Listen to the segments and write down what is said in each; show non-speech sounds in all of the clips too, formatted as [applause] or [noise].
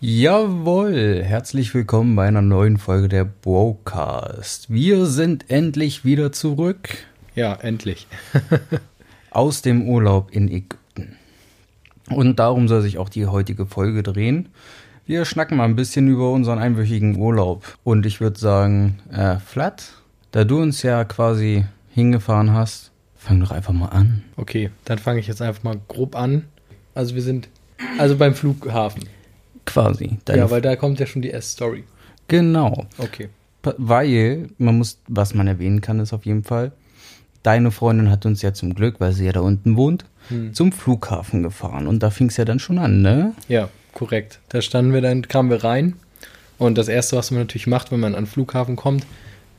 Jawohl, herzlich willkommen bei einer neuen Folge der Brocast. Wir sind endlich wieder zurück Ja, endlich. [laughs] aus dem Urlaub in Ägypten. Und darum soll sich auch die heutige Folge drehen. Wir schnacken mal ein bisschen über unseren einwöchigen Urlaub. Und ich würde sagen, äh, Flat, da du uns ja quasi hingefahren hast, fang doch einfach mal an. Okay, dann fange ich jetzt einfach mal grob an. Also wir sind also beim Flughafen. Quasi. Deine ja, weil da kommt ja schon die S-Story. genau. Okay. Weil, man muss, was man erwähnen kann, ist auf jeden Fall, deine Freundin hat uns ja zum Glück, weil sie ja da unten wohnt, zum Flughafen gefahren. Und da fing es ja dann schon an, ne? Ja, korrekt. Da standen wir dann, kamen wir rein. Und das Erste, was man natürlich macht, wenn man an den Flughafen kommt,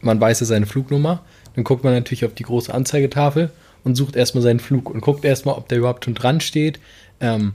man weiß ja seine Flugnummer. Dann guckt man natürlich auf die große Anzeigetafel und sucht erstmal seinen Flug und guckt erstmal, ob der überhaupt schon dran steht, ähm,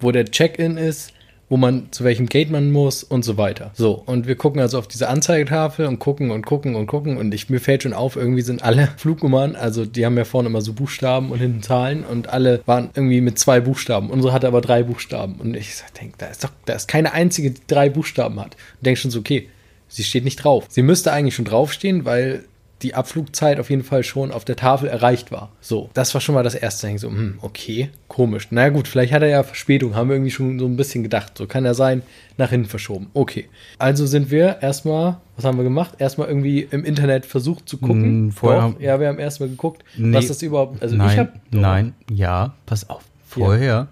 wo der Check-in ist, wo man zu welchem Gate man muss und so weiter. So, und wir gucken also auf diese Anzeigetafel und gucken und gucken und gucken und ich, mir fällt schon auf, irgendwie sind alle [laughs] Flugnummern, also die haben ja vorne immer so Buchstaben und hinten Zahlen und alle waren irgendwie mit zwei Buchstaben. Unsere hatte aber drei Buchstaben und ich denke, da ist doch, da ist keine einzige, die drei Buchstaben hat. Und denke schon so, okay, sie steht nicht drauf. Sie müsste eigentlich schon draufstehen, weil die Abflugzeit auf jeden Fall schon auf der Tafel erreicht war. So, das war schon mal das erste. Ich so, hm, okay, komisch. Na gut, vielleicht hat er ja Verspätung, haben wir irgendwie schon so ein bisschen gedacht. So kann er sein, nach hinten verschoben. Okay. Also sind wir erstmal, was haben wir gemacht? Erstmal irgendwie im Internet versucht zu gucken. Hm, vorher- Doch, ja, wir haben erstmal geguckt, Nee. was das überhaupt, also nein, ich habe nein, ja, pass auf. Vorher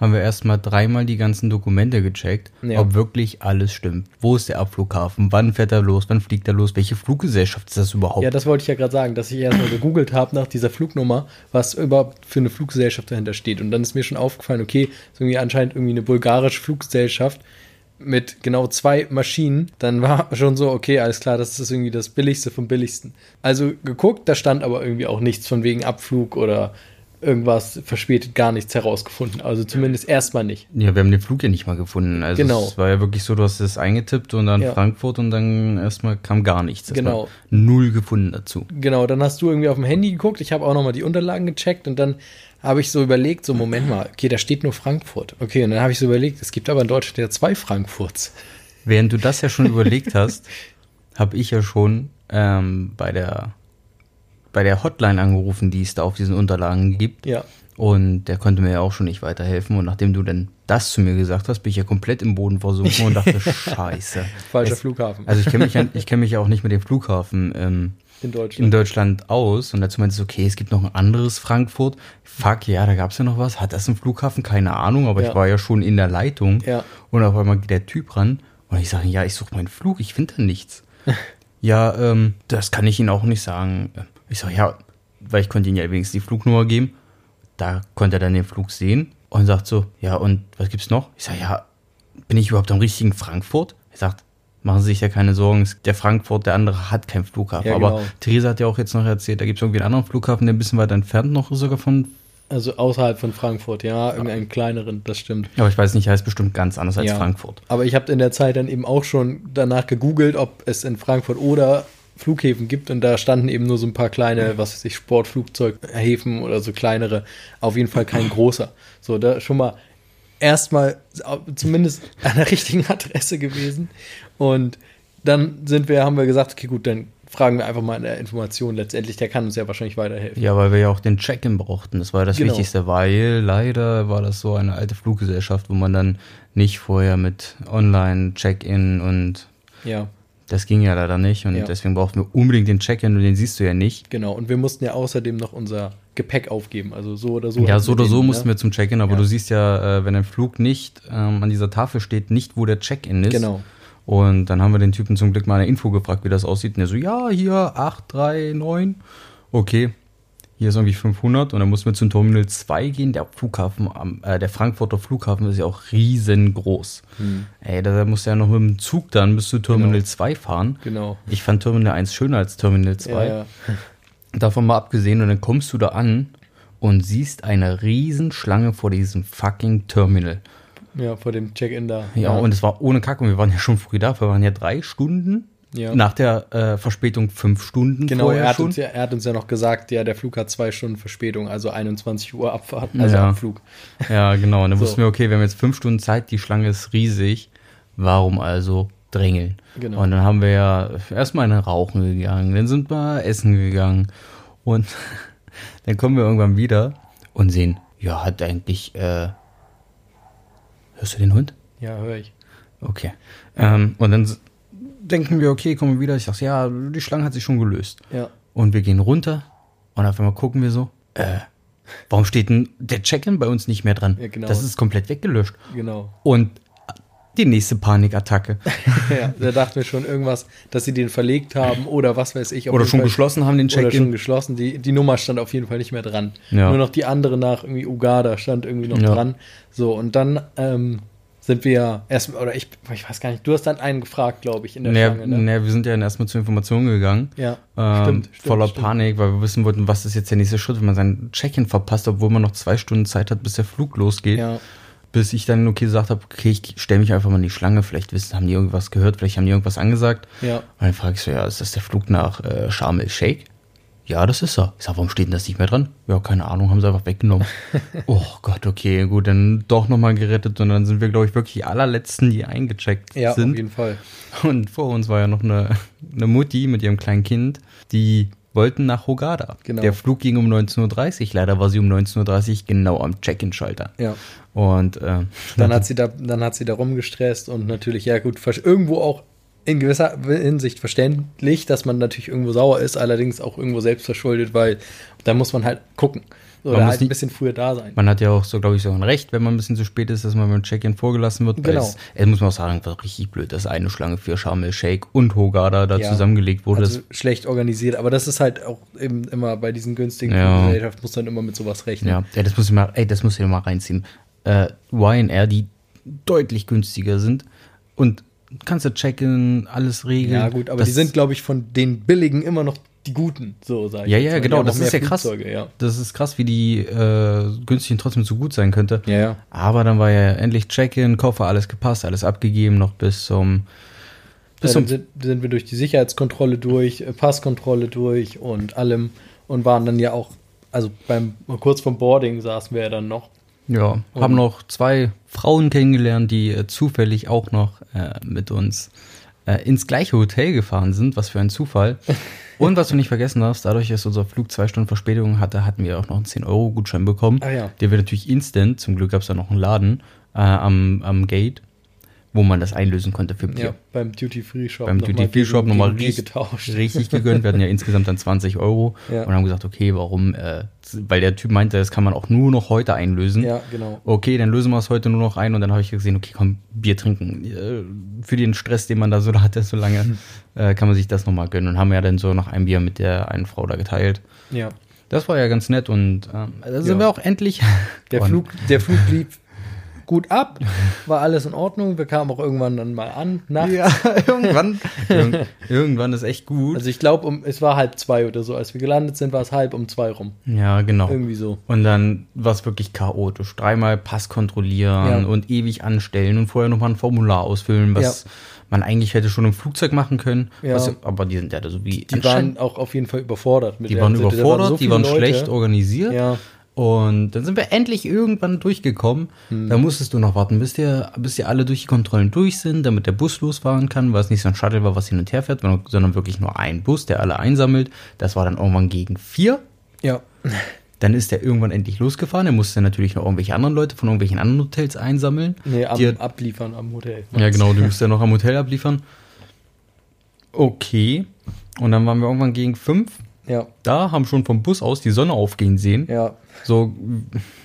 haben wir erstmal dreimal die ganzen Dokumente gecheckt, Ja. ob wirklich alles stimmt. Wo ist der Abflughafen? Wann fährt er los? Wann fliegt er los? Welche Fluggesellschaft ist das überhaupt? Ja, das wollte ich ja gerade sagen, dass ich erstmal gegoogelt habe nach dieser Flugnummer, was überhaupt für eine Fluggesellschaft dahinter steht. Und dann ist mir schon aufgefallen, okay, ist irgendwie anscheinend irgendwie eine bulgarische Fluggesellschaft mit genau zwei Maschinen. Dann war schon so, okay, alles klar, das ist irgendwie das Billigste vom Billigsten. Also geguckt, da stand aber irgendwie auch nichts von wegen Abflug oder irgendwas verspätet, gar nichts herausgefunden. Also zumindest erstmal nicht. Ja, wir haben den Flug ja nicht mal gefunden. Also Genau. es war ja wirklich so, du hast es eingetippt und dann Ja. Frankfurt und dann erstmal kam gar nichts. Erstmal Genau. Null gefunden dazu. Genau, dann hast du irgendwie auf dem Handy geguckt. Ich habe auch nochmal die Unterlagen gecheckt und dann habe ich so überlegt, so Moment mal, okay, da steht nur Frankfurt. Okay, und dann habe ich so überlegt, es gibt aber in Deutschland ja zwei Frankfurts. Während du das ja schon [laughs] überlegt hast, habe ich ja schon ähm, bei der bei der Hotline angerufen, die es da auf diesen Unterlagen gibt. Ja. Und der konnte mir ja auch schon nicht weiterhelfen. Und nachdem du dann das zu mir gesagt hast, bin ich ja komplett im Boden versunken und dachte, [laughs] scheiße. Falscher Es- Flughafen Also ich kenne mich, ja- [laughs] ich kenn mich ja auch nicht mit dem Flughafen ähm, in in Deutschland. Deutschland aus. Und dazu meinte ich, okay, es gibt noch ein anderes Frankfurt. Fuck, ja, da gab es ja noch was. Hat das einen Flughafen? Keine Ahnung, aber Ja. ich war ja schon in der Leitung. Ja. Und auf einmal geht der Typ ran und ich sage, ja, ich suche meinen Flug, ich finde da nichts. [laughs] ja, ähm, das kann ich Ihnen auch nicht sagen. Ich sage, ja, weil ich konnte Ihnen ja wenigstens die Flugnummer geben. Da konnte er dann den Flug sehen und sagt so, ja, und was gibt's noch? Ich sage, ja, bin ich überhaupt am richtigen Frankfurt? Er sagt, machen Sie sich ja keine Sorgen, der Frankfurt, der andere hat keinen Flughafen. Ja, Aber genau. Theresa hat ja auch jetzt noch erzählt, da gibt es irgendwie einen anderen Flughafen, der ein bisschen weiter entfernt noch ist sogar von, Also außerhalb von Frankfurt, ja, irgendeinen kleineren, das stimmt. aber ich weiß nicht, heißt bestimmt ganz anders als ja. Frankfurt. Aber ich habe in der Zeit dann eben auch schon danach gegoogelt, ob es in Frankfurt oder Flughäfen gibt und da standen eben nur so ein paar kleine, was weiß ich, Sportflugzeughäfen oder so kleinere, auf jeden Fall kein großer. So, da schon mal erstmal zumindest an der richtigen Adresse gewesen und dann sind wir, haben wir gesagt, okay, gut, dann fragen wir einfach mal in der Information letztendlich, der kann uns ja wahrscheinlich weiterhelfen. Ja, weil wir ja auch den Check-in brauchten. Das war das Genau. Wichtigste, weil leider war das so eine alte Fluggesellschaft, wo man dann nicht vorher mit Online-Check-in und Ja, das ging ja leider nicht. Und Ja. deswegen brauchten wir unbedingt den Check-in und den siehst du ja nicht. genau. Und wir mussten ja außerdem noch unser Gepäck aufgeben, also so oder so. Ja, so oder den, so ne? mussten wir zum Check-in, aber Ja. du siehst ja, äh, wenn ein Flug nicht ähm, an dieser Tafel steht, nicht, wo der Check-in ist. Genau. Und dann haben wir den Typen zum Glück mal eine Info gefragt, wie das aussieht. Und er so, ja, hier 839. Okay, hier ist irgendwie 500. Und dann mussten wir zum Terminal 2 gehen. Der Flughafen, am- äh, der Frankfurter Flughafen ist ja auch riesengroß. Ey, da musst du ja noch mit dem Zug dann bis zu Terminal Hm. Genau. 2 fahren. Genau. Ich fand Terminal 1 schöner als Terminal 2. Ja, ja. [laughs] Davon mal abgesehen. Und dann kommst du da an und siehst eine Riesenschlange vor diesem fucking Terminal. ja, vor dem Check-in da. Ja, und es war ohne Kack und wir waren ja schon früh da. Wir waren ja drei Stunden. Ja. Nach der äh, Verspätung fünf Stunden Genau, er hat, uns ja, er hat uns ja noch gesagt, ja, der Flug hat zwei Stunden Verspätung, also 21 Uhr Abfahrt, also Ja. Abflug. Ja, genau. Und dann [laughs] So. wussten wir, okay, wir haben jetzt fünf Stunden Zeit, die Schlange ist riesig. Warum also drängeln? Genau. Und dann haben wir ja erstmal in den Rauchen gegangen, dann sind wir essen gegangen und [laughs] dann kommen wir irgendwann wieder und sehen, ja, hat eigentlich, äh, hörst du den Hund? Ja, höre ich. Okay. Ähm, und dann denken wir, okay, kommen wir wieder. Ich sag, ja, die Schlange hat sich schon gelöst. Ja. Und wir gehen runter und auf einmal gucken wir so, äh, warum steht denn der Check-in bei uns nicht mehr dran? Ja, genau. Das ist komplett weggelöscht. Genau. Und die nächste Panikattacke. [laughs] ja, da dachten wir schon irgendwas, dass sie den verlegt haben oder was weiß ich. Oder schon Fall- geschlossen haben den Oder schon Check-in. geschlossen. Die, die Nummer stand auf jeden Fall nicht mehr dran. Ja. Nur noch die andere nach irgendwie Uganda stand irgendwie noch Ja. dran. So, und dann ähm, sind wir erst, oder ich, ich weiß gar nicht, du hast dann einen gefragt, glaube ich, in der Naja, Schlange, ne? naja, wir sind ja dann erstmal zur Information gegangen. Ja, Ähm, stimmt, voller stimmt. Panik, weil wir wissen wollten, was ist jetzt der nächste Schritt, wenn man seinen Check-in verpasst, obwohl man noch zwei Stunden Zeit hat, bis der Flug losgeht. Ja, Bis ich dann okay gesagt habe, okay, ich stelle mich einfach mal in die Schlange, vielleicht wissen, haben die irgendwas gehört, vielleicht haben die irgendwas angesagt. ja. Und dann frage ich so, ja, ist das der Flug nach äh, Sharm el Sheikh? Ja, das ist er. Ich sag, warum steht denn das nicht mehr dran? Ja, keine Ahnung, haben sie einfach weggenommen. [laughs] oh Gott, okay, gut, dann doch nochmal gerettet und dann sind wir, glaube ich, wirklich die allerletzten, die eingecheckt Ja, auf sind. jeden Fall. Und vor uns war ja noch eine, eine Mutti mit ihrem kleinen Kind, die wollten nach Hogada. Genau. Der Flug ging um 19.30 Uhr. Leider war sie um 19.30 Uhr genau am Check-in-Schalter. Ja. Und äh, Dann hat [laughs] sie da, dann hat sie da rumgestresst und natürlich, ja gut, irgendwo auch in gewisser Hinsicht verständlich, dass man natürlich irgendwo sauer ist, allerdings auch irgendwo selbst verschuldet, weil da muss man halt gucken. Oder Man muss halt ein bisschen früher da sein. man hat ja auch so, glaube ich, so ein Recht, wenn man ein bisschen zu spät ist, dass man beim Check-in vorgelassen wird. weil Genau. Es, es muss man auch sagen, war richtig blöd, dass eine Schlange für Sharm el Sheikh und Hogada da Ja. zusammengelegt wurde. Also schlecht organisiert, aber das ist halt auch eben immer bei diesen günstigen Ja. Gesellschaften muss man immer mit sowas rechnen. Ja, ja, das muss ich mal, ey, das muss ich mal reinziehen. Äh, Ryanair, die deutlich günstiger sind und kannst du checken, alles regeln. Ja, gut, aber das, die sind, glaube ich, von den billigen immer noch die guten, so sage ich. Ja, ja, mal. Genau, das ist ja krass. Ja. Das ist krass, wie die äh, günstigen trotzdem so gut sein könnte. Ja, ja. Aber dann war ja endlich Check-in, Koffer, alles gepasst, alles abgegeben, noch bis zum bis ja, dann zum sind, sind wir durch die Sicherheitskontrolle durch, äh, Passkontrolle durch und allem und waren dann ja auch, also beim kurz vom Boarding saßen wir ja dann noch. Ja, haben noch zwei Frauen kennengelernt, die äh, zufällig auch noch äh, mit uns äh, ins gleiche Hotel gefahren sind. Was für ein Zufall. [laughs] Und was du nicht vergessen darfst, dadurch, dass unser Flug zwei Stunden Verspätung hatte, hatten wir auch noch einen 10-Euro-Gutschein bekommen. Ah ja. Der wird natürlich instant, zum Glück gab es da noch einen Laden äh, am, am Gate, wo man das einlösen konnte für Bier. Ja, beim Duty Free Shop. Beim Duty Free Shop nochmal richtig, getauscht. richtig gegönnt. Wir hatten ja [laughs] insgesamt dann 20 Euro Ja. und haben gesagt, okay, warum? Äh, weil der Typ meinte, das kann man auch nur noch heute einlösen. Ja, genau. Okay, dann lösen wir es heute nur noch ein und dann habe ich gesehen, okay, komm, Bier trinken. Äh, Für den Stress, den man da so [laughs] hatte, so lange, Hm. äh, kann man sich das nochmal gönnen. Und haben ja dann so noch ein Bier mit der einen Frau da geteilt. Ja. Das war ja ganz nett und ähm, da sind Ja. wir auch endlich. Der [laughs] Flug, der Flug lief gut ab, war alles in Ordnung. Wir kamen auch irgendwann dann mal an, nachts. Ja, [laughs] irgendwann. irg irgendwann ist echt gut. Also ich glaube, um, es war halb zwei oder so. Als wir gelandet sind, war es halb um zwei rum. ja, genau. Irgendwie so. Und dann war es wirklich chaotisch. Dreimal Pass kontrollieren Ja. und ewig anstellen und vorher nochmal ein Formular ausfüllen, was Ja. man eigentlich hätte schon im Flugzeug machen können. Ja. Was, aber die sind ja da so wie Die waren auch auf jeden Fall überfordert. Mit Die der- waren da waren überfordert, so die waren Leute. schlecht organisiert. Ja, Und dann sind wir endlich irgendwann durchgekommen. Hm. Da musstest du noch warten, bis die, bis die alle durch die Kontrollen durch sind, damit der Bus losfahren kann, weil es nicht so ein Shuttle war, was hin und her fährt, sondern wirklich nur ein Bus, der alle einsammelt. Das war dann irgendwann gegen vier. ja. Dann ist der irgendwann endlich losgefahren. Er musste natürlich noch irgendwelche anderen Leute von irgendwelchen anderen Hotels einsammeln. Nee, am, Die- abliefern am Hotel. ja, genau, die [laughs] musste er noch am Hotel abliefern. Okay. Und dann waren wir irgendwann gegen fünf. Ja, Da haben schon vom Bus aus die Sonne aufgehen sehen. ja, So,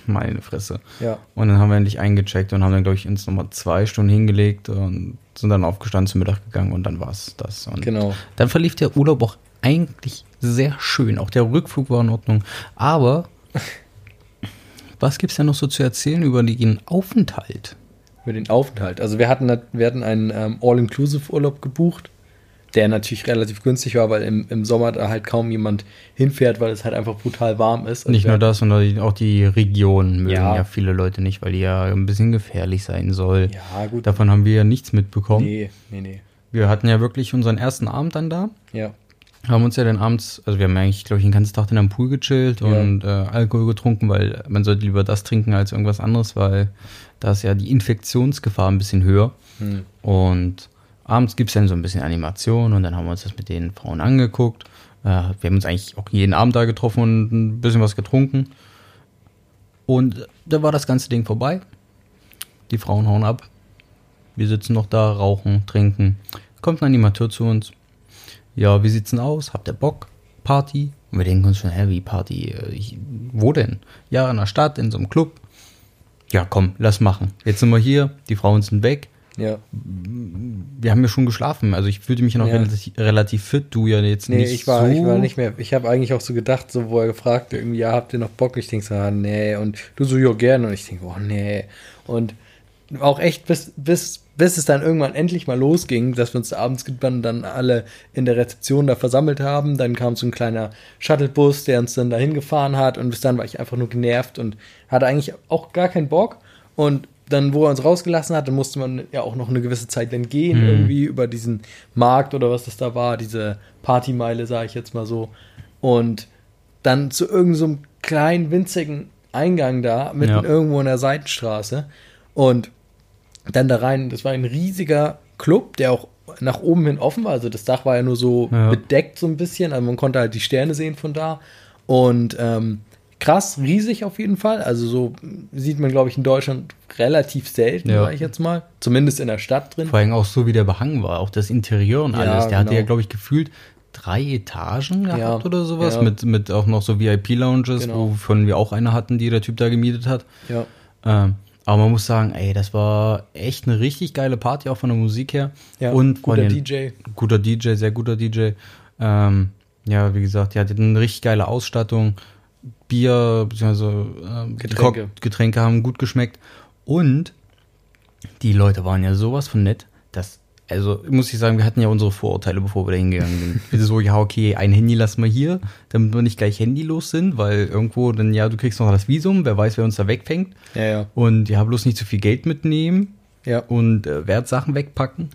meine Fresse. ja. Und dann haben wir endlich eingecheckt und haben dann, glaube ich, uns nochmal zwei Stunden hingelegt und sind dann aufgestanden zum Mittag gegangen und dann war es das. Und Genau. Dann verlief der Urlaub auch eigentlich sehr schön. Auch der Rückflug war in Ordnung. Aber [laughs] was gibt es denn noch so zu erzählen über den Aufenthalt? Über den Aufenthalt. Also wir hatten, wir hatten einen ähm, All-Inclusive-Urlaub gebucht, der natürlich relativ günstig war, weil im, im Sommer da halt kaum jemand hinfährt, weil es halt einfach brutal warm ist. Also Nicht nur das, sondern auch die Region mögen ja. Ja. viele Leute nicht, weil die ja ein bisschen gefährlich sein soll. Ja, gut. Davon haben wir ja nichts mitbekommen. Nee, nee, nee. Wir hatten ja wirklich unseren ersten Abend dann da. Ja. haben uns ja dann abends, also wir haben eigentlich, glaube ich, den ganzen Tag dann am Pool gechillt Ja. und äh, Alkohol getrunken, weil man sollte lieber das trinken als irgendwas anderes, weil da ist ja die Infektionsgefahr ein bisschen höher. Hm. Und abends gibt es dann so ein bisschen Animation und dann haben wir uns das mit den Frauen angeguckt. Äh, wir haben uns eigentlich auch jeden Abend da getroffen und ein bisschen was getrunken. Und da war das ganze Ding vorbei. Die Frauen hauen ab. Wir sitzen noch da, rauchen, trinken. Kommt ein Animateur zu uns. Ja, wie sieht's denn aus? Habt ihr Bock? Party? Und wir denken uns schon, hä, wie Party? Äh, wo denn? Ja, in der Stadt, in so einem Club. Ja, komm, lass machen. Jetzt sind wir hier, die Frauen sind weg. Ja. Wir haben ja schon geschlafen. Also ich fühlte mich ja noch Ja. relativ, relativ fit. Du ja jetzt Nee, nicht ich war, so. ich war nicht mehr. Ich habe eigentlich auch so gedacht, so wo er gefragt, irgendwie, ja, habt ihr noch Bock? Ich denke so, ah, nee. Und du so, ja, gerne. Und ich denke, oh, nee. Und auch echt, bis, bis, bis es dann irgendwann endlich mal losging, dass wir uns abends dann alle in der Rezeption da versammelt haben. Dann kam so ein kleiner Shuttlebus, der uns dann dahin gefahren hat. Und bis dann war ich einfach nur genervt und hatte eigentlich auch gar keinen Bock. Und dann, wo er uns rausgelassen hat, dann musste man ja auch noch eine gewisse Zeit dann gehen, Mhm. irgendwie über diesen Markt oder was das da war, diese Partymeile, sage ich jetzt mal so. Und dann zu irgendeinem so einem kleinen, winzigen Eingang da, mitten Ja. irgendwo in der Seitenstraße. Und dann da rein, das war ein riesiger Club, der auch nach oben hin offen war. Also das Dach war ja nur so Ja. bedeckt so ein bisschen, also man konnte halt die Sterne sehen von da. Und ähm, krass, riesig auf jeden Fall. Also so sieht man, glaube ich, in Deutschland relativ selten, Ja. sage ich jetzt mal. Zumindest in der Stadt drin. Vor allem auch so, wie der behangen war. Auch das Interieur und Ja, alles. Der hatte genau. ja, glaube ich, gefühlt drei Etagen gehabt Ja, oder sowas. Mit, mit auch noch so VIP-Lounges, Genau. wovon wir auch eine hatten, die der Typ da gemietet hat. Ja. Ähm, aber man muss sagen, ey, das war echt eine richtig geile Party, auch von der Musik her. Ja, und guter den- DJ. Guter DJ, sehr guter DJ. Ähm, ja, wie gesagt, die hatte eine richtig geile Ausstattung. Bier, beziehungsweise ähm, Getränke. Getränke haben gut geschmeckt. Und die Leute waren ja sowas von nett, dass, also muss ich sagen, wir hatten ja unsere Vorurteile, bevor wir da hingegangen sind. [laughs] Wir so, ja, okay, ein Handy lassen wir hier, damit wir nicht gleich handylos sind, weil irgendwo dann, ja, du kriegst noch das Visum, wer weiß, wer uns da wegfängt. Ja, ja. Und ja, bloß nicht zu viel Geld mitnehmen Ja. und äh, Wertsachen wegpacken.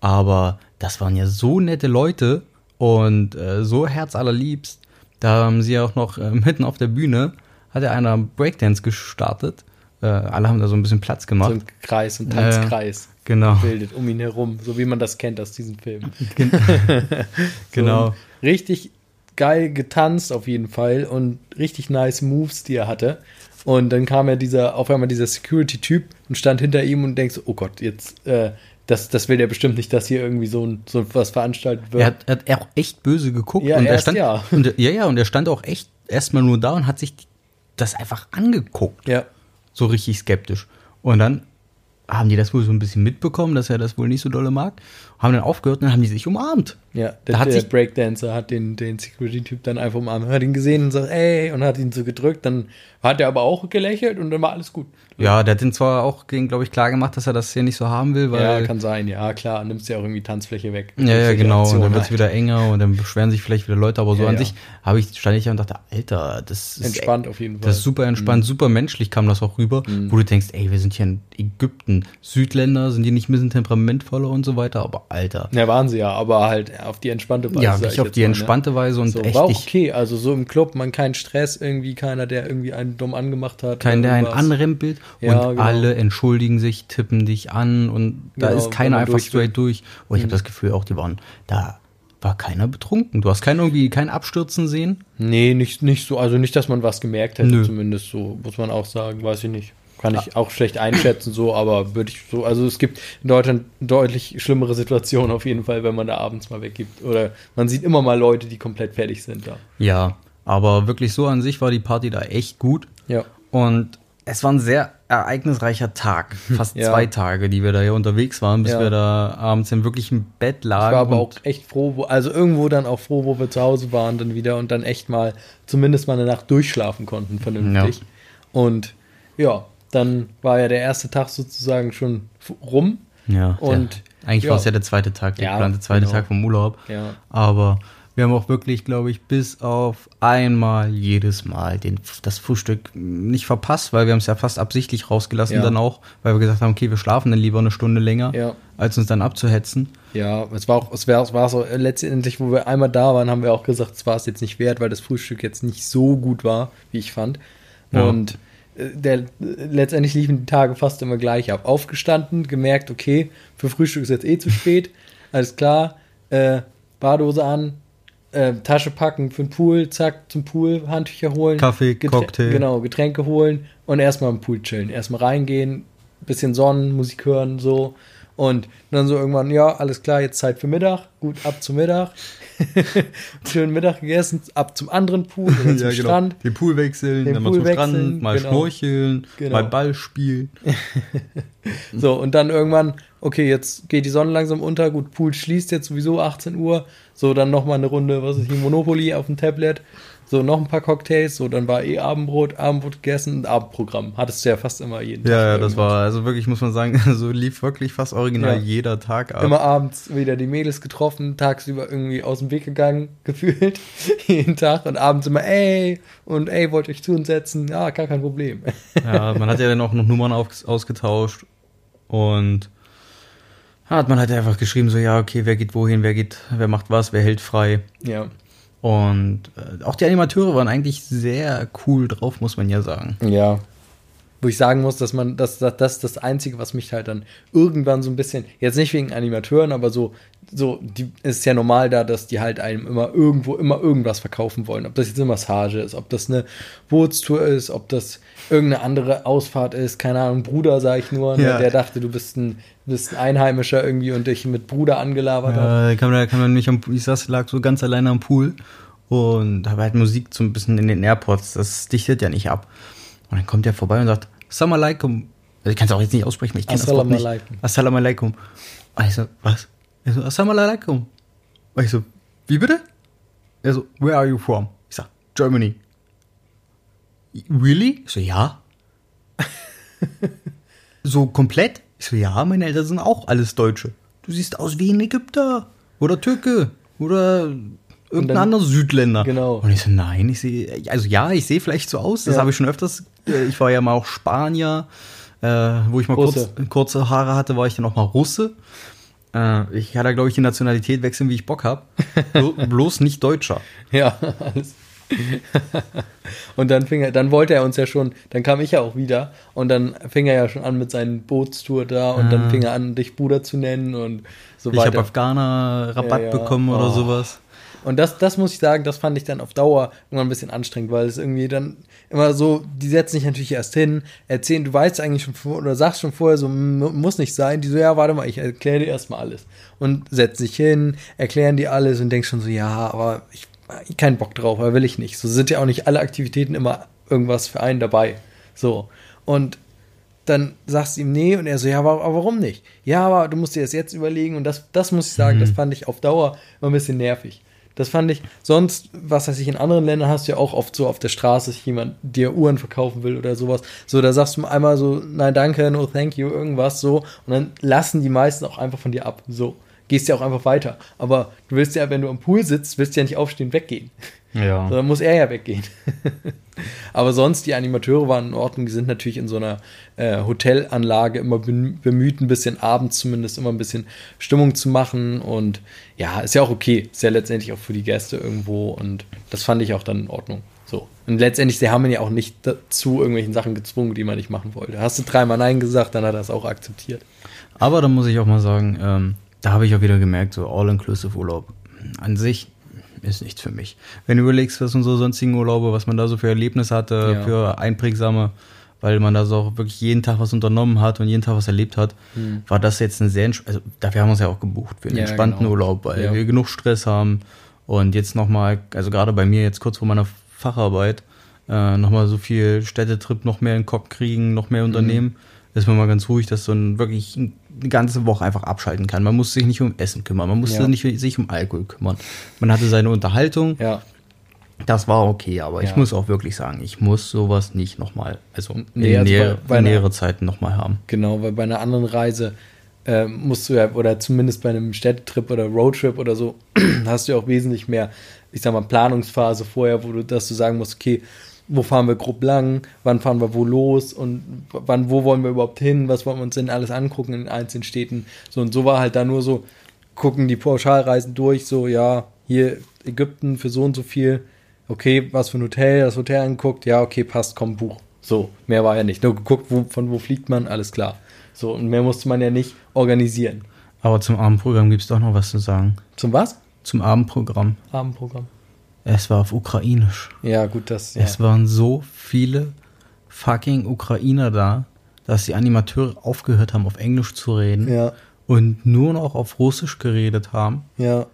Aber das waren ja so nette Leute und äh, so herzallerliebst. Da haben sie ja auch noch äh, [laughs] mitten auf der Bühne, hat ja einer Breakdance gestartet. Äh, alle haben da so ein bisschen Platz So gemacht. ein Kreis, ein. Tanzkreis genau. bildet um ihn herum, so wie man das kennt aus diesem Film. [laughs] [laughs] Genau. So, richtig geil getanzt auf jeden Fall und richtig nice Moves, die er hatte. Und dann kam ja dieser, auf einmal dieser Security-Typ und stand hinter ihm und denkst, oh Gott, jetzt, äh, das, das will der bestimmt nicht, dass hier irgendwie so, ein, so was veranstaltet wird. Er hat, er hat auch echt böse geguckt. Ja, und er stand, ja. Und, ja, ja, und er stand auch echt erstmal nur da und hat sich das einfach angeguckt. ja, so richtig skeptisch. Und dann haben die das wohl so ein bisschen mitbekommen, dass er das wohl nicht so dolle mag, haben dann aufgehört und dann haben die sich umarmt. ja. Da Der, hat der sich- Breakdancer hat den, den Security-Typ dann einfach umarmt, hat ihn gesehen und sagt, ey, und hat ihn so gedrückt. Dann hat er aber auch gelächelt und dann war alles gut. Ja, der hat den zwar auch, glaube ich, klar gemacht, dass er das hier nicht so haben will, weil. ja, kann sein, ja, klar, nimmst ja auch irgendwie Tanzfläche weg. ja, ja, genau. Und dann wird es halt. wieder enger und dann beschweren sich vielleicht wieder Leute, aber so Ja, an ja. sich habe ich, stand ich da und dachte, Alter, das ist Entspannt auf jeden Fall. Das ist super entspannt, super menschlich kam das auch rüber, wo du denkst, ey, wir sind hier in Ägypten. Südländer sind die nicht ein bisschen temperamentvoller und so weiter, aber Alter. Ja, waren sie ja, aber halt auf die entspannte Weise. Ja, ich auf die mal, ne? entspannte Weise und So, echt war auch nicht okay, also so im Club, man keinen Stress, irgendwie keiner, der irgendwie einen dumm angemacht hat. kein, der einen anrempelt und Ja, genau. alle entschuldigen sich, tippen dich an und da Genau, ist keiner einfach durch. Mhm. straight durch. Und ich habe das Gefühl auch, die waren, da war keiner betrunken. Du hast keinen irgendwie kein Abstürzen sehen. Nee, nicht, nicht so, also nicht, dass man was gemerkt hätte, Nö. zumindest so, muss man auch sagen, weiß ich nicht. Kann ich auch schlecht einschätzen, so, aber würde ich so, also es gibt in Deutschland deutlich schlimmere Situationen auf jeden Fall, wenn man da abends mal weggibt. Oder man sieht immer mal Leute, die komplett fertig sind da. Ja, aber wirklich so an sich war die Party da echt gut. Ja. Und es war ein sehr ereignisreicher Tag. [laughs] Fast Ja. zwei Tage, die wir da hier unterwegs waren, bis Ja. wir da abends im wirklichen Bett lagen. Ich war aber auch echt froh, wo, also irgendwo dann auch froh, wo wir zu Hause waren dann wieder und dann echt mal zumindest mal eine Nacht durchschlafen konnten, vernünftig. Und ja, dann war ja der erste Tag sozusagen schon rum. Ja, Und der, eigentlich ja. war es ja der zweite Tag, der Ja, geplante zweite genau. Tag vom Urlaub. Ja. Aber Wir haben auch wirklich, glaube ich, bis auf einmal jedes Mal den, das Frühstück nicht verpasst, weil wir haben es ja fast absichtlich rausgelassen Ja. dann auch, weil wir gesagt haben, okay, wir schlafen dann lieber eine Stunde länger, Ja. als uns dann abzuhetzen. Ja, es war auch, es war, es war so, äh, letztendlich, wo wir einmal da waren, haben wir auch gesagt, es war es jetzt nicht wert, weil das Frühstück jetzt nicht so gut war, wie ich fand. Und der, letztendlich liefen die Tage fast immer gleich ab. Aufgestanden, gemerkt, okay, für Frühstück ist jetzt eh zu spät, [laughs] alles klar, äh, Badehose an, äh, Tasche packen für den Pool, zack, zum Pool, Handtücher holen. Kaffee, Cocktail. Genau, Getränke holen und erstmal im Pool chillen. Erstmal reingehen, bisschen Sonnen, Musik hören, so. Und dann so irgendwann, ja, alles klar, jetzt Zeit für Mittag. Gut, ab zum Mittag. [laughs] Schönen Mittag gegessen, ab zum anderen Pool [laughs] oder zum Strand. Den Pool wechseln, Den dann mal Pool zum Strand, mal genau. schnorcheln, Genau. mal Ball spielen. [laughs] So, und dann irgendwann, okay, jetzt geht die Sonne langsam unter, gut, Pool schließt jetzt sowieso 18 Uhr. So, dann nochmal eine Runde, was ist hier, Monopoly auf dem Tablet. So, noch ein paar Cocktails, so, dann war eh Abendbrot, Abendbrot gegessen Abendprogramm. Hattest du ja fast immer jeden Ja, ja, das irgendwas. war, also wirklich, muss man sagen, [laughs] so lief wirklich fast original Ja. jeder Tag ab. Immer abends wieder die Mädels getroffen, tagsüber irgendwie aus dem Weg gegangen, [laughs] gefühlt, [laughs] jeden Tag und abends immer, ey, und ey, wollt ihr euch zu uns setzen? Ja, gar kein Problem. Ja, man hat ja dann auch noch Nummern auf, ausgetauscht und hat man halt einfach geschrieben, so, ja, okay, wer geht wohin, wer geht, wer macht was, wer hält frei. Ja. Und äh, auch die Animateure waren eigentlich sehr cool drauf, muss man ja sagen. Ja. Wo ich sagen muss, dass man, dass das, das das Einzige, was mich halt dann irgendwann so ein bisschen, jetzt nicht wegen Animateuren, aber so, so, die es ist ja normal da, dass die halt einem immer irgendwo immer irgendwas verkaufen wollen. Ob das jetzt eine Massage ist, ob das eine Bootstour ist, ob das irgendeine andere Ausfahrt ist, keine Ahnung, Bruder, sag ich nur, Ja. ne, der dachte, du bist ein, bist ein Einheimischer irgendwie und dich mit Bruder angelabert hat. Ja, da kam, da kam man nicht am ich saß, lag so ganz alleine am Pool und habe halt Musik so ein bisschen in den Airpods, das dichtet ja nicht ab. Und dann kommt der vorbei und sagt, Assalamu alaikum. Also ich kann es auch jetzt nicht aussprechen, ich kenne das Wort Assalamu nicht. alaikum. Assalamu alaikum. Und ich so, was? Er so, Assalamu alaikum. Ich so, wie bitte? Er so, where are you from? Ich sag, Germany. Really? Ich so, ja. [laughs] so komplett? Ich so, ja, meine Eltern sind auch alles Deutsche. Du siehst aus wie ein Ägypter oder Türke oder irgendein anderer Südländer. Genau. Und ich so, nein, ich sehe, also ja, ich sehe vielleicht so aus. Das Ja. habe ich schon öfters. äh, Ich war ja mal auch Spanier, äh, wo ich mal kurz, kurze Haare hatte, war ich dann auch mal Russe. Äh, ich kann da, glaube ich, die Nationalität wechseln, wie ich Bock habe. Blo [laughs] bloß nicht Deutscher. Ja, alles. [laughs] und dann fing er, dann wollte er uns ja schon, dann kam ich ja auch wieder und dann fing er ja schon an mit seinen Bootstour da und dann fing er an, dich Bruder zu nennen und so Ich habe weiter. Afghaner-Rabatt Ja, ja. bekommen oder Oh. sowas. Und das, das muss ich sagen, das fand ich dann auf Dauer irgendwann ein bisschen anstrengend, weil es irgendwie dann immer so, die setzen sich natürlich erst hin, erzählen, du weißt eigentlich schon vor, oder sagst schon vorher so, mu- muss nicht sein. Die so, ja, warte mal, ich erkläre dir erstmal alles. Und setzen sich hin, erklären dir alles und denkst schon so, ja, aber ich, ich keinen Bock drauf, aber will ich nicht. So sind ja auch nicht alle Aktivitäten immer irgendwas für einen dabei. So. Und dann sagst du ihm nee und er so, ja, aber, aber warum nicht? Ja, aber du musst dir das jetzt überlegen und das, das muss ich sagen, das fand ich auf Dauer immer ein bisschen nervig. Das fand ich, sonst, was weiß ich, in anderen Ländern hast du ja auch oft so auf der Straße, dass jemand dir Uhren verkaufen will oder sowas. So, da sagst du einmal so, nein, danke, no thank you, irgendwas so. Und dann lassen die meisten auch einfach von dir ab. So. Gehst ja auch einfach weiter. Aber du willst ja, wenn du am Pool sitzt, willst du ja nicht aufstehen, weggehen. Ja. So, dann muss er ja weggehen. [laughs] Aber sonst, die Animateure waren in Ordnung. Die sind natürlich in so einer äh, Hotelanlage immer bem- bemüht, ein bisschen abends zumindest immer ein bisschen Stimmung zu machen. Und ja, ist ja auch okay. Ist ja letztendlich auch für die Gäste irgendwo. Und das fand ich auch dann in Ordnung. So. Und letztendlich, sie haben ihn ja auch nicht dazu irgendwelchen Sachen gezwungen, die man nicht machen wollte. Hast du dreimal Nein gesagt, dann hat er es auch akzeptiert. Aber da muss ich auch mal sagen, ähm, da habe ich auch wieder gemerkt, so All-Inclusive-Urlaub an sich ist nichts für mich. Wenn du überlegst, was unsere sonstigen Urlaube, was man da so für Erlebnisse hatte, Ja. für einprägsame, weil man da so auch wirklich jeden Tag was unternommen hat und jeden Tag was erlebt hat, war das jetzt ein sehr, also dafür haben wir es ja auch gebucht, für einen Ja, entspannten genau. Urlaub, weil Ja. wir genug Stress haben und jetzt nochmal, also gerade bei mir jetzt kurz vor meiner Facharbeit, äh, nochmal so viel Städtetrip, noch mehr in den Kopf kriegen, noch mehr unternehmen, ist man mal ganz ruhig, dass man wirklich eine ganze Woche einfach abschalten kann. Man muss sich nicht um Essen kümmern, man musste Ja. nicht sich um Alkohol kümmern. Man hatte seine Unterhaltung, Ja. das war okay, aber ich Ja. muss auch wirklich sagen, ich muss sowas nicht nochmal, also Nee, in also näher, bei- bei einer- nähere Zeiten nochmal haben. Genau, weil bei einer anderen Reise äh, musst du ja, oder zumindest bei einem Städtetrip oder Roadtrip oder so, [clears throat] hast du ja auch wesentlich mehr, ich sag mal, Planungsphase vorher, wo du, dass du sagen musst, okay, wo fahren wir grob lang, wann fahren wir wo los und wann, wo wollen wir überhaupt hin, was wollen wir uns denn alles angucken in einzelnen Städten. So und so war halt da nur so, gucken die Pauschalreisen durch, so, ja, hier Ägypten für so und so viel, okay, was für ein Hotel, das Hotel angeguckt, ja, okay, passt, komm, Buch. So, mehr war ja nicht. Nur geguckt, wo, von wo fliegt man, alles klar. So, und mehr musste man ja nicht organisieren. Aber zum Abendprogramm gibt es doch noch was zu sagen. Zum was? Zum Abendprogramm. Abendprogramm. Es war auf Ukrainisch. Ja, gut, das. Ja. Es waren so viele fucking Ukrainer da, dass die Animateure aufgehört haben, auf Englisch zu reden Ja, und nur noch auf Russisch geredet haben. ja.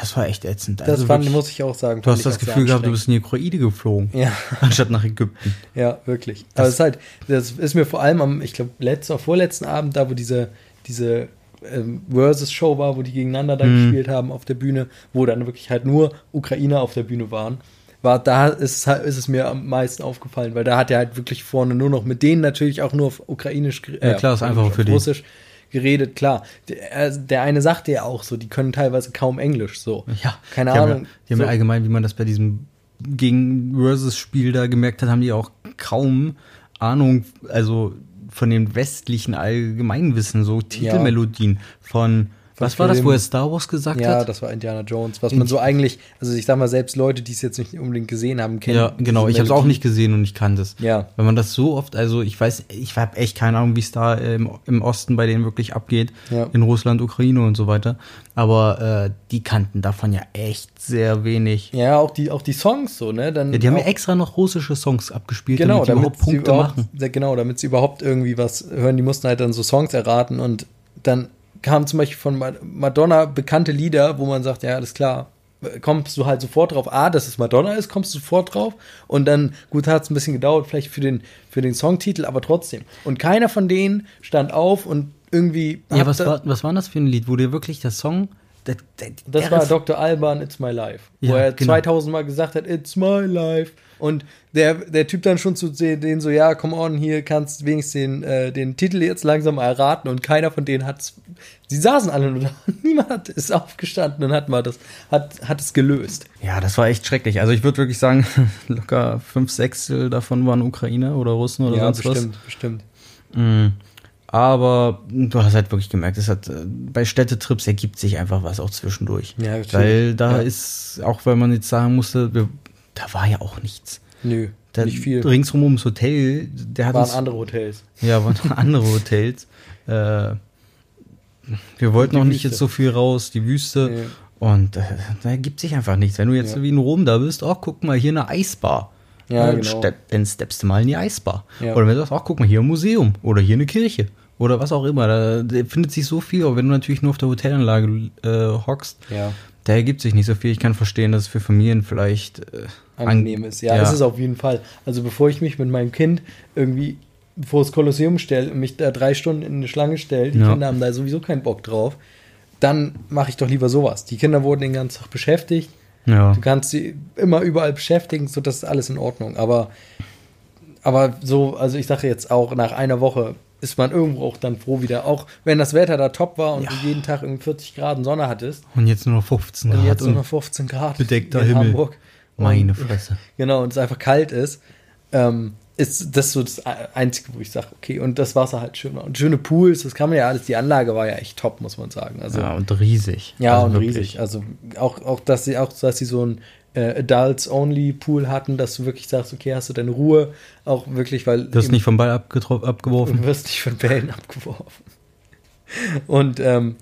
Das war echt ätzend. Das Also fand, wirklich, muss ich auch sagen. du hast das Gefühl gehabt, du bist in die Ukraine geflogen, Ja, [laughs] anstatt nach Ägypten. ja, wirklich. Aber es ist halt, das ist mir vor allem am, ich glaube, letzten oder vorletzten Abend, da wo diese, diese ähm, Versus-Show war, wo die gegeneinander da Mhm. gespielt haben auf der Bühne, wo dann wirklich halt nur Ukrainer auf der Bühne waren. War, da ist es, ist es mir am meisten aufgefallen, weil da hat er halt wirklich vorne nur noch mit denen natürlich auch nur auf Ukrainisch gere- Ja, klar, ist einfacher auf für die. Russisch geredet, klar. Der, also der eine sagte ja auch so, die können teilweise kaum Englisch, so. Ja, Keine die haben Ahnung. Ja, die haben so. ja allgemein, wie man das bei diesem gegen Versus-Spiel da gemerkt hat, haben die auch kaum Ahnung, also von dem westlichen Allgemeinwissen, so Titelmelodien von, Von was war das, wo er Star Wars gesagt Ja, hat? das war Indiana Jones, was man so eigentlich, also ich sag mal, selbst Leute, die es jetzt nicht unbedingt gesehen haben, kennen. Ja, genau. Ich habe es auch nicht gesehen und ich kann das. Ja. Wenn man das so oft, also ich weiß, ich habe echt keine Ahnung, wie es da im, im Osten bei denen wirklich abgeht, Ja. in Russland, Ukraine und so weiter. Aber äh, die kannten davon ja echt sehr wenig. Ja, auch die, auch die Songs so, ne? Dann Ja, die haben ja extra noch russische Songs abgespielt, genau, damit die überhaupt sie Punkte überhaupt, machen. Ja, Genau, damit sie überhaupt irgendwie was hören. Die mussten halt dann so Songs erraten und dann kamen zum Beispiel von Ma- Madonna bekannte Lieder, wo man sagt, ja, alles klar, kommst du halt sofort drauf, ah, dass es Madonna ist, kommst du sofort drauf und dann, gut, hat es ein bisschen gedauert, vielleicht für den, für den Songtitel, aber trotzdem. Und keiner von denen stand auf und irgendwie. Ja, was war, was war das für ein Lied, wo dir wirklich der Song. Der, der, Das der war Ref- Dr. Alban, It's My Life. wo Ja, er genau. 2000 Mal gesagt hat, It's My Life. Und der, der Typ dann schon zu sehen, den so, ja, come on, hier kannst wenigstens den, äh, den Titel jetzt langsam erraten. Und keiner von denen hat's. Sie saßen alle nur da. [laughs] Niemand hat, ist aufgestanden und hat mal das, hat, hat es gelöst. Ja, das war echt schrecklich. Also ich würde wirklich sagen, [laughs] locker fünf Sechstel davon waren Ukrainer oder Russen oder ja, sonst bestimmt, bestimmt. was. Mm. Aber du hast halt wirklich gemerkt, es hat bei Städtetrips ergibt sich einfach was auch zwischendurch. Ja, natürlich. Weil da Ja. ist, auch wenn man jetzt sagen musste, wir, da war ja auch nichts. Nö, Da, nicht viel. Ringsrum ums Hotel, der hat Waren uns, andere Hotels. Ja, waren [laughs] andere Hotels. Äh, wir wollten auch nicht Wüste. jetzt so viel raus, die Wüste. Nee. Und äh, da ergibt sich einfach nichts. Wenn du jetzt Ja. wie in Rom da bist, oh, guck mal, hier eine Eisbar. Ja, Äh, genau. stepp- dann steppst du mal in die Eisbar. Ja. Oder wenn du sagst, ach, guck mal, hier ein Museum. Oder hier eine Kirche. Oder was auch immer. Da, da findet sich so viel. Aber wenn du natürlich nur auf der Hotelanlage äh, hockst, Ja. Da ergibt sich nicht so viel. Ich kann verstehen, dass es für Familien vielleicht äh, angenehm ist. Ja, ja. ist es auf jeden Fall. Also bevor ich mich mit meinem Kind irgendwie vor das Kolosseum stelle und mich da drei Stunden in eine Schlange stelle, die Ja. Kinder haben da sowieso keinen Bock drauf, dann mache ich doch lieber sowas. Die Kinder wurden den ganzen Tag beschäftigt. Ja. Du kannst sie immer überall beschäftigen, so das ist alles in Ordnung. Aber, aber so, also ich sage jetzt auch, nach einer Woche ist man irgendwo auch dann froh wieder. Auch wenn das Wetter da top war und Ja. du jeden Tag irgendwie 40 Grad und Sonne hattest Und jetzt nur noch 15 und Grad. jetzt nur und noch 15 Grad bedeckter in Himmel. Hamburg. meine Und- Fresse. [laughs] Genau, und es einfach kalt ist, ähm, ist das so das Einzige, wo ich sage, okay, und das Wasser halt schön war. Und schöne Pools, das kann man ja alles, die Anlage war ja echt top, muss man sagen. Also, Ja, ja, und riesig. und Also wirklich. riesig. Also auch, auch, dass sie auch, dass sie so ein äh, Adults-Only-Pool hatten, dass du wirklich sagst, okay, hast du deine Ruhe, auch wirklich, weil Du eben- nicht vom Ball abgeworfen. und wirst nicht von Bällen [laughs] abgeworfen. Und, ähm,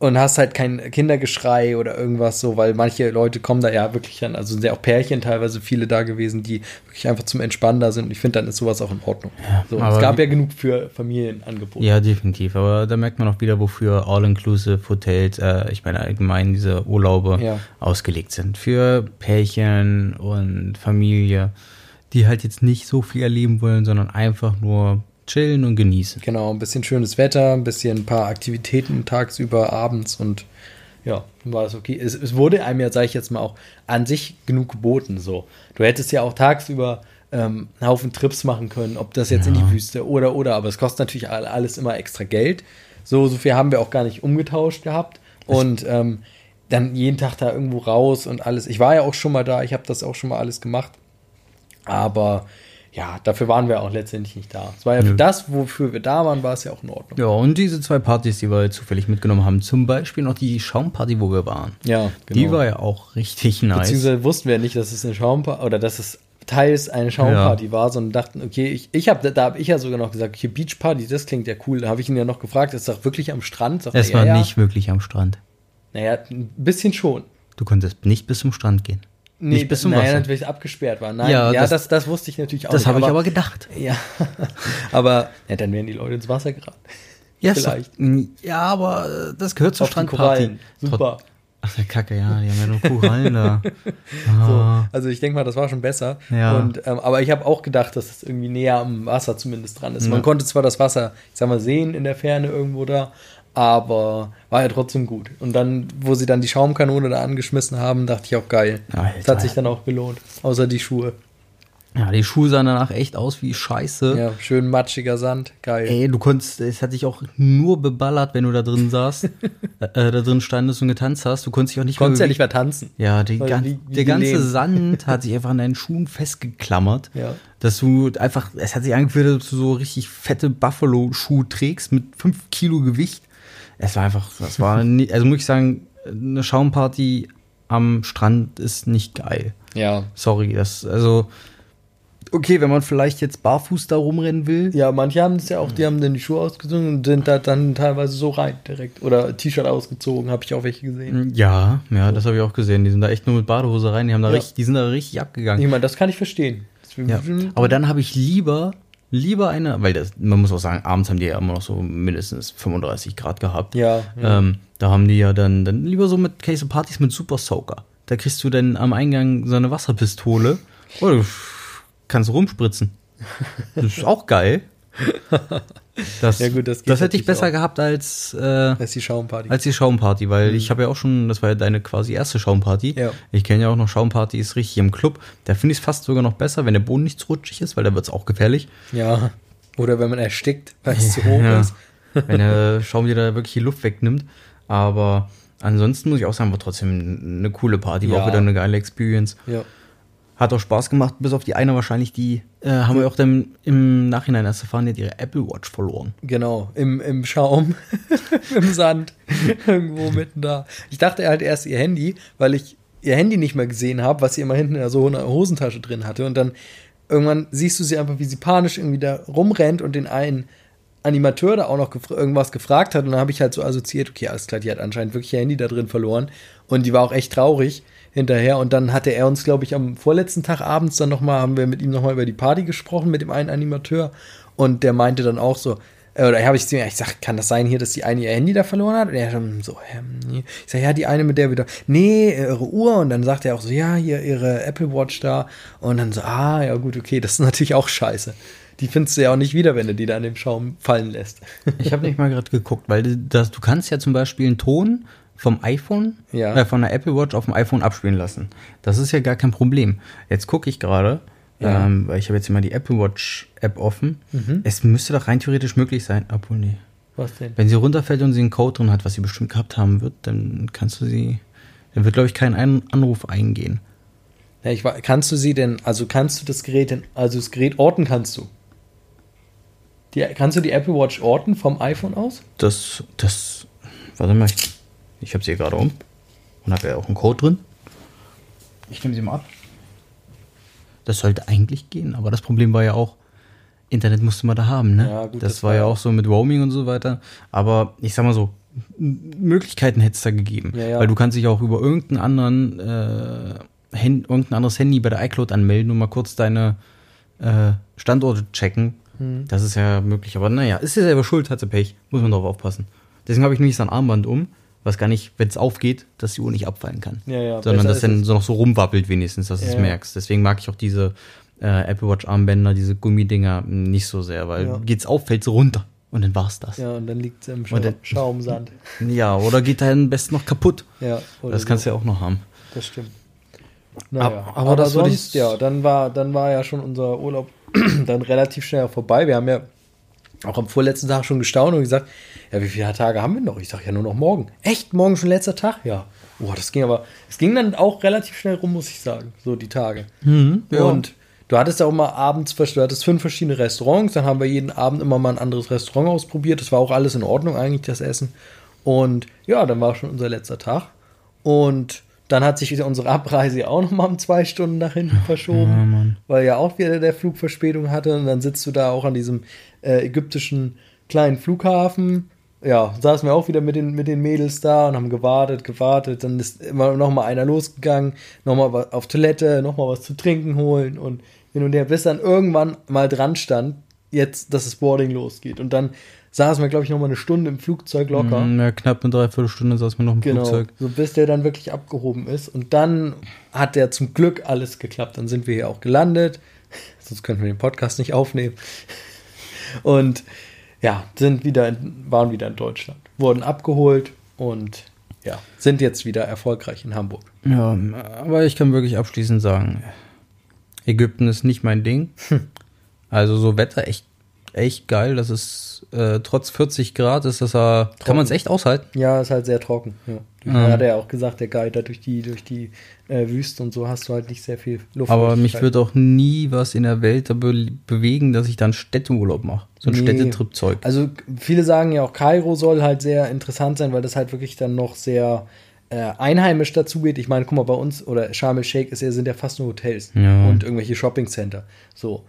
und hast halt kein Kindergeschrei oder irgendwas so, weil manche Leute kommen da ja wirklich an, also sind ja auch Pärchen teilweise viele da gewesen, die wirklich einfach zum Entspannen da sind. Und ich finde, dann ist sowas auch in Ordnung. so, und es gab ja genug für Familienangebote. Ja, definitiv. Aber da merkt man auch wieder, wofür All-Inclusive Hotels, äh, ich meine allgemein diese Urlaube Ja. ausgelegt sind. Für Pärchen und Familie, die halt jetzt nicht so viel erleben wollen, sondern einfach nur chillen und genießen. Genau, ein bisschen schönes Wetter, ein bisschen ein paar Aktivitäten tagsüber, abends und ja, dann war es okay. Es, es wurde einem ja, sage ich jetzt mal, auch an sich genug geboten. So, du hättest ja auch tagsüber ähm, einen Haufen Trips machen können, ob das jetzt in Ja. die Wüste oder oder, aber es kostet natürlich all- alles immer extra Geld. So, so viel haben wir auch gar nicht umgetauscht gehabt. Und ähm, dann jeden Tag da irgendwo raus und alles. Ich war ja auch schon mal da, ich habe das auch schon mal alles gemacht. Aber ja, dafür waren wir auch letztendlich nicht da. Es war ja für das, wofür wir da waren, war es ja auch in Ordnung. Ja, und diese zwei Partys, die wir zufällig mitgenommen haben, zum Beispiel noch die Schaumparty, wo wir waren. Ja, Die war ja auch richtig nice. Beziehungsweise wussten wir nicht, dass es eine Schaumparty oder dass es teils eine Schaumparty war, sondern dachten, okay, ich, ich habe da habe ich ja sogar noch gesagt, okay, Beachparty, das klingt ja cool. Da habe ich ihn ja noch gefragt, ist doch wirklich am Strand? Sagt Es er, war ja, nicht wirklich am Strand. Ja. Naja, ein bisschen schon. Du konntest nicht bis zum Strand gehen. Nee, nicht bis zum naja, Wasser. natürlich abgesperrt war. Nein, Ja, ja, das- das, das, wusste ich natürlich auch Das habe ich aber gedacht. Ja, [laughs] aber ja, dann wären die Leute ins Wasser geraten. Ja, Vielleicht. So, ja, aber das gehört zur Auf Strandparty. Super. Ach, der Kacke, ja, die haben ja nur Korallen da. [laughs] So, Ah. also ich denke mal, das war schon besser. Ja. Und, ähm, aber ich habe auch gedacht, dass es irgendwie näher am Wasser zumindest dran ist. Ja. Man konnte zwar das Wasser, ich sag mal, sehen in der Ferne irgendwo da, aber war ja trotzdem gut. Und dann, wo sie dann die Schaumkanone da angeschmissen haben, dachte ich auch geil. Alter. Das hat sich dann auch gelohnt. Außer die Schuhe. Ja, die Schuhe sahen danach echt aus wie Scheiße. Ja, schön matschiger Sand. Geil. Ey, du konntest, es hat dich auch nur beballert, wenn du da drin saßt, [laughs] äh, da drin standest und getanzt hast. Du konntest dich auch nicht Konntest ja mehr nicht mehr tanzen. Ja, die wie- wie der ganze gelähmt. Sand hat sich [laughs] einfach an deinen Schuhen festgeklammert. Ja. Dass du einfach, es hat sich angefühlt, als du so richtig fette Buffalo-Schuhe trägst mit 5 Kilo Gewicht. Es war einfach, das war, nie, also muss ich sagen, eine Schaumparty am Strand ist nicht geil. Ja. Sorry, das, also, okay, wenn man vielleicht jetzt barfuß da rumrennen will. Ja, manche haben es ja auch, die haben dann die Schuhe ausgezogen und sind da dann teilweise so rein direkt. Oder T-Shirt ausgezogen, habe ich auch welche gesehen. Ja, ja, das habe ich auch gesehen. Die sind da echt nur mit Badehose rein, die haben da Ja. richtig, die sind da richtig abgegangen. Ich meine, das kann ich verstehen. Ja, aber dann habe ich lieber, lieber eine, weil das, man muss auch sagen, abends haben die ja immer noch so mindestens 35 Grad gehabt. Ja, ja. Ähm, da haben die ja dann, dann lieber so mit Case Partys mit Super Soaker. Da kriegst du dann am Eingang so eine Wasserpistole. Oder du kannst rumspritzen. Das ist auch geil. [laughs] Das, Ja, gut, das das hätte ich besser auch. gehabt als, äh, ist die Schaumparty. als die Schaumparty, weil ich habe ja auch schon, das war ja deine quasi erste Schaumparty. Ja. Ich kenne ja auch noch Schaumpartys richtig im Club. Da finde ich es fast sogar noch besser, wenn der Boden nicht zu rutschig ist, weil da wird es auch gefährlich. ja. Oder wenn man erstickt, weil es zu hoch Ja. ist. [laughs] wenn der Schaum dir da wirklich die Luft wegnimmt. Aber ansonsten muss ich auch sagen, war trotzdem eine coole Party, war Ja. auch wieder eine geile Experience. Ja. Hat auch Spaß gemacht, bis auf die eine wahrscheinlich, die äh, haben wir auch dann im Nachhinein erst erfahren, die hat ihre Apple Watch verloren. Genau, im, im Schaum, [laughs] im Sand, [laughs] irgendwo mitten da. Ich dachte halt erst ihr Handy, weil ich ihr Handy nicht mehr gesehen habe, was sie immer hinten in der so einer Hosentasche drin hatte. Und dann irgendwann siehst du sie einfach, wie sie panisch irgendwie da rumrennt und den einen Animateur da auch noch gefra irgendwas gefragt hat. Und dann habe ich halt so assoziiert, okay, alles klar, die hat anscheinend wirklich ihr Handy da drin verloren. Und die war auch echt traurig hinterher. Und dann hatte er uns, glaube ich, am vorletzten Tag abends dann nochmal, haben wir mit ihm nochmal über die Party gesprochen, mit dem einen Animateur. Und der meinte dann auch so, äh, oder habe ich zu ihm, ich sag, kann das sein hier, dass die eine ihr Handy da verloren hat? Und er schon so. Ich sag, ja, die eine mit der wieder, nee, ihre Uhr. Und dann sagt er auch so, ja, hier ihre Apple Watch da. Und dann so, ah, ja gut, okay, das ist natürlich auch scheiße. Die findest du ja auch nicht wieder, wenn du die da in dem Schaum fallen lässt. Ich habe nicht mal gerade geguckt, weil das, du kannst ja zum Beispiel einen Ton vom iPhone, Ja. äh, von der Apple Watch auf dem iPhone abspielen lassen. Das ist ja gar kein Problem. Jetzt gucke ich gerade, Ja. ähm, weil ich habe jetzt mal die Apple Watch App offen. Es müsste doch rein theoretisch möglich sein, obwohl nee. Was denn? Wenn sie runterfällt und sie einen Code drin hat, was sie bestimmt gehabt haben wird, dann kannst du sie, dann wird glaube ich kein Ein Anruf eingehen. Ja, ich, kannst du sie denn, also kannst du das Gerät, denn, also das Gerät orten kannst du? Die, kannst du die Apple Watch orten vom iPhone aus? Das, das, warte mal, ich, ich habe sie hier gerade um und habe ja auch einen Code drin. Ich nehme sie mal ab. Das sollte eigentlich gehen, aber das Problem war ja auch, Internet musste man da haben, ne? Ja, gut, das, das war ja auch so mit Roaming und so weiter. Aber ich sag mal so, Möglichkeiten hätte es da gegeben. Ja, ja. Weil du kannst dich auch über irgendeinen anderen, äh, Hand, irgendein anderes Handy bei der iCloud anmelden und mal kurz deine äh, Standorte checken. Hm. Das ist ja möglich. Aber naja, ist ja selber schuld, hat sie Pech. Muss man drauf aufpassen. Deswegen habe ich nämlich so ein Armband um, was gar nicht, wenn es aufgeht, dass die Uhr nicht abfallen kann. Ja, ja, Sondern dass dann es. so noch so rumwappelt wenigstens, dass du Ja, es ja. merkst. Deswegen mag ich auch diese äh, Apple Watch Armbänder, diese Gummidinger nicht so sehr, weil Ja. geht's auf, fällt sie runter. Und dann war's das. Ja, Ja, und dann liegt es im Scha dann- Schaumsand. [laughs] oder geht dann am besten noch kaputt. Ja, oder Das so. kannst du ja auch noch haben. Das stimmt. Naja, Aber- aber, aber sonst, ja, dann war, dann war ja schon unser Urlaub [clears throat] dann relativ schnell vorbei. Wir haben ja auch am vorletzten Tag schon gestaunt und gesagt, ja, wie viele Tage haben wir noch? Ich sage ja nur noch morgen. Echt? Morgen schon letzter Tag? Ja. Boah, das ging aber, es ging dann auch relativ schnell rum, muss ich sagen, so die Tage. Mhm, ja. Und du hattest ja auch mal abends, du hattest fünf verschiedene Restaurants, dann haben wir jeden Abend immer mal ein anderes Restaurant ausprobiert. Das war auch alles in Ordnung eigentlich, das Essen. Und ja, dann war schon unser letzter Tag. Und dann hat sich unsere Abreise auch noch mal um zwei Stunden nach hinten verschoben, Ja, weil ja auch wieder der Flug Verspätung hatte. Und dann sitzt du da auch an diesem äh, ägyptischen kleinen Flughafen. Ja, saßen wir auch wieder mit den, mit den Mädels da und haben gewartet, gewartet. Dann ist immer noch mal einer losgegangen, noch mal auf Toilette, noch mal was zu trinken holen und hin und her, bis dann irgendwann mal dran stand, jetzt, dass das Boarding losgeht. Und dann saßen wir, glaube ich, noch mal eine Stunde im Flugzeug locker. Mm, Ja, knapp eine Dreiviertelstunde saß man noch im Genau, Flugzeug. so bis der dann wirklich abgehoben ist. Und dann hat der zum Glück alles geklappt. Dann sind wir hier auch gelandet. [laughs] Sonst könnten wir den Podcast nicht aufnehmen. Und ja, sind wieder in, waren wieder in Deutschland. Wurden abgeholt und ja, sind jetzt wieder erfolgreich in Hamburg. Ja, aber ich kann wirklich abschließend sagen, Ägypten ist nicht mein Ding. [laughs] Also so Wetter echt, echt geil. Das ist äh, trotz 40 Grad ist das ja, kann man es echt aushalten. Ja, ist halt sehr trocken. Ja. Ah. Hat er ja auch gesagt, der Guide durch die, durch die äh, Wüste und so hast du halt nicht sehr viel Luft. Aber mich wird auch nie was in der Welt da be bewegen, dass ich dann Städteurlaub mache. So ein Nee. Städtetrip-Zeug. Also viele sagen ja auch, Kairo soll halt sehr interessant sein, weil das halt wirklich dann noch sehr äh, einheimisch dazu geht. Ich meine, guck mal, bei uns oder Sharm el-Sheikh ja, sind ja fast nur Hotels Ja. und irgendwelche Shoppingcenter. So.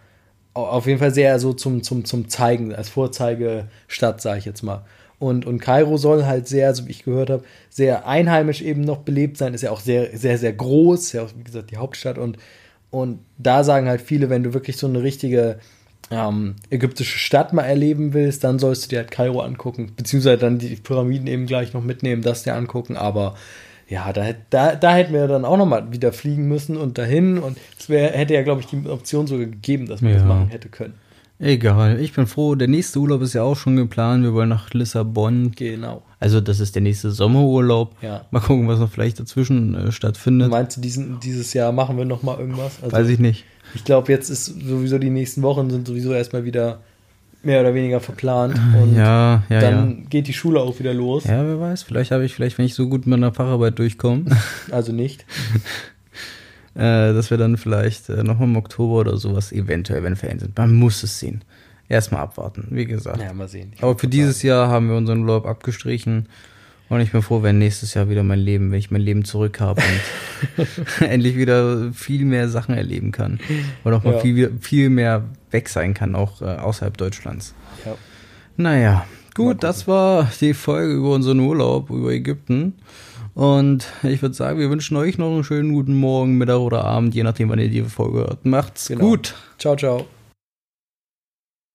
Au- Auf jeden Fall sehr so zum, zum, zum Zeigen, als Vorzeigestadt, sage ich jetzt mal. Und, und Kairo soll halt sehr, so wie ich gehört habe, sehr einheimisch eben noch belebt sein. Ist ja auch sehr, sehr, sehr groß. Ja wie gesagt, die Hauptstadt. Und, und da sagen halt viele, wenn du wirklich so eine richtige ähm, ägyptische Stadt mal erleben willst, dann sollst du dir halt Kairo angucken. Beziehungsweise dann die Pyramiden eben gleich noch mitnehmen, das dir angucken. Aber ja, da, da, da hätten wir dann auch noch mal wieder fliegen müssen und dahin. Und es wär, hätte ja, glaube ich, die Option sogar gegeben, dass man das Ja. machen hätte können. Egal, ich bin froh. Der nächste Urlaub ist ja auch schon geplant. Wir wollen nach Lissabon. Genau. Also das ist der nächste Sommerurlaub. Ja. Mal gucken, was noch vielleicht dazwischen äh, stattfindet. Meinst du, diesen, dieses Jahr machen wir noch mal irgendwas? Also, Weiß ich nicht. Ich glaube, jetzt ist sowieso die nächsten Wochen sind sowieso erstmal wieder mehr oder weniger verplant. Und Ja, ja, dann geht die Schule auch wieder los. ja. Ja, wer weiß. Vielleicht habe ich, vielleicht, wenn ich so gut mit meiner Facharbeit durchkomme, [laughs] Also nicht. [laughs] äh, dass wir dann vielleicht äh, nochmal im Oktober oder sowas eventuell, wenn Ferien sind. Man muss es sehen. Erstmal abwarten, wie gesagt. Ja, mal sehen. Ich Aber für dieses Jahr haben wir unseren Urlaub abgestrichen. Und ich bin froh, wenn nächstes Jahr wieder mein Leben, wenn ich mein Leben zurück habe und [laughs] endlich wieder viel mehr Sachen erleben kann. Und auch mal Ja. viel, viel mehr weg sein kann, auch äh, außerhalb Deutschlands. Ja. Naja, gut, das war die Folge über unseren Urlaub, über Ägypten. Und ich würde sagen, wir wünschen euch noch einen schönen guten Morgen, Mittag oder Abend, je nachdem, wann ihr die Folge hört. Macht's Genau. gut. Ciao, ciao.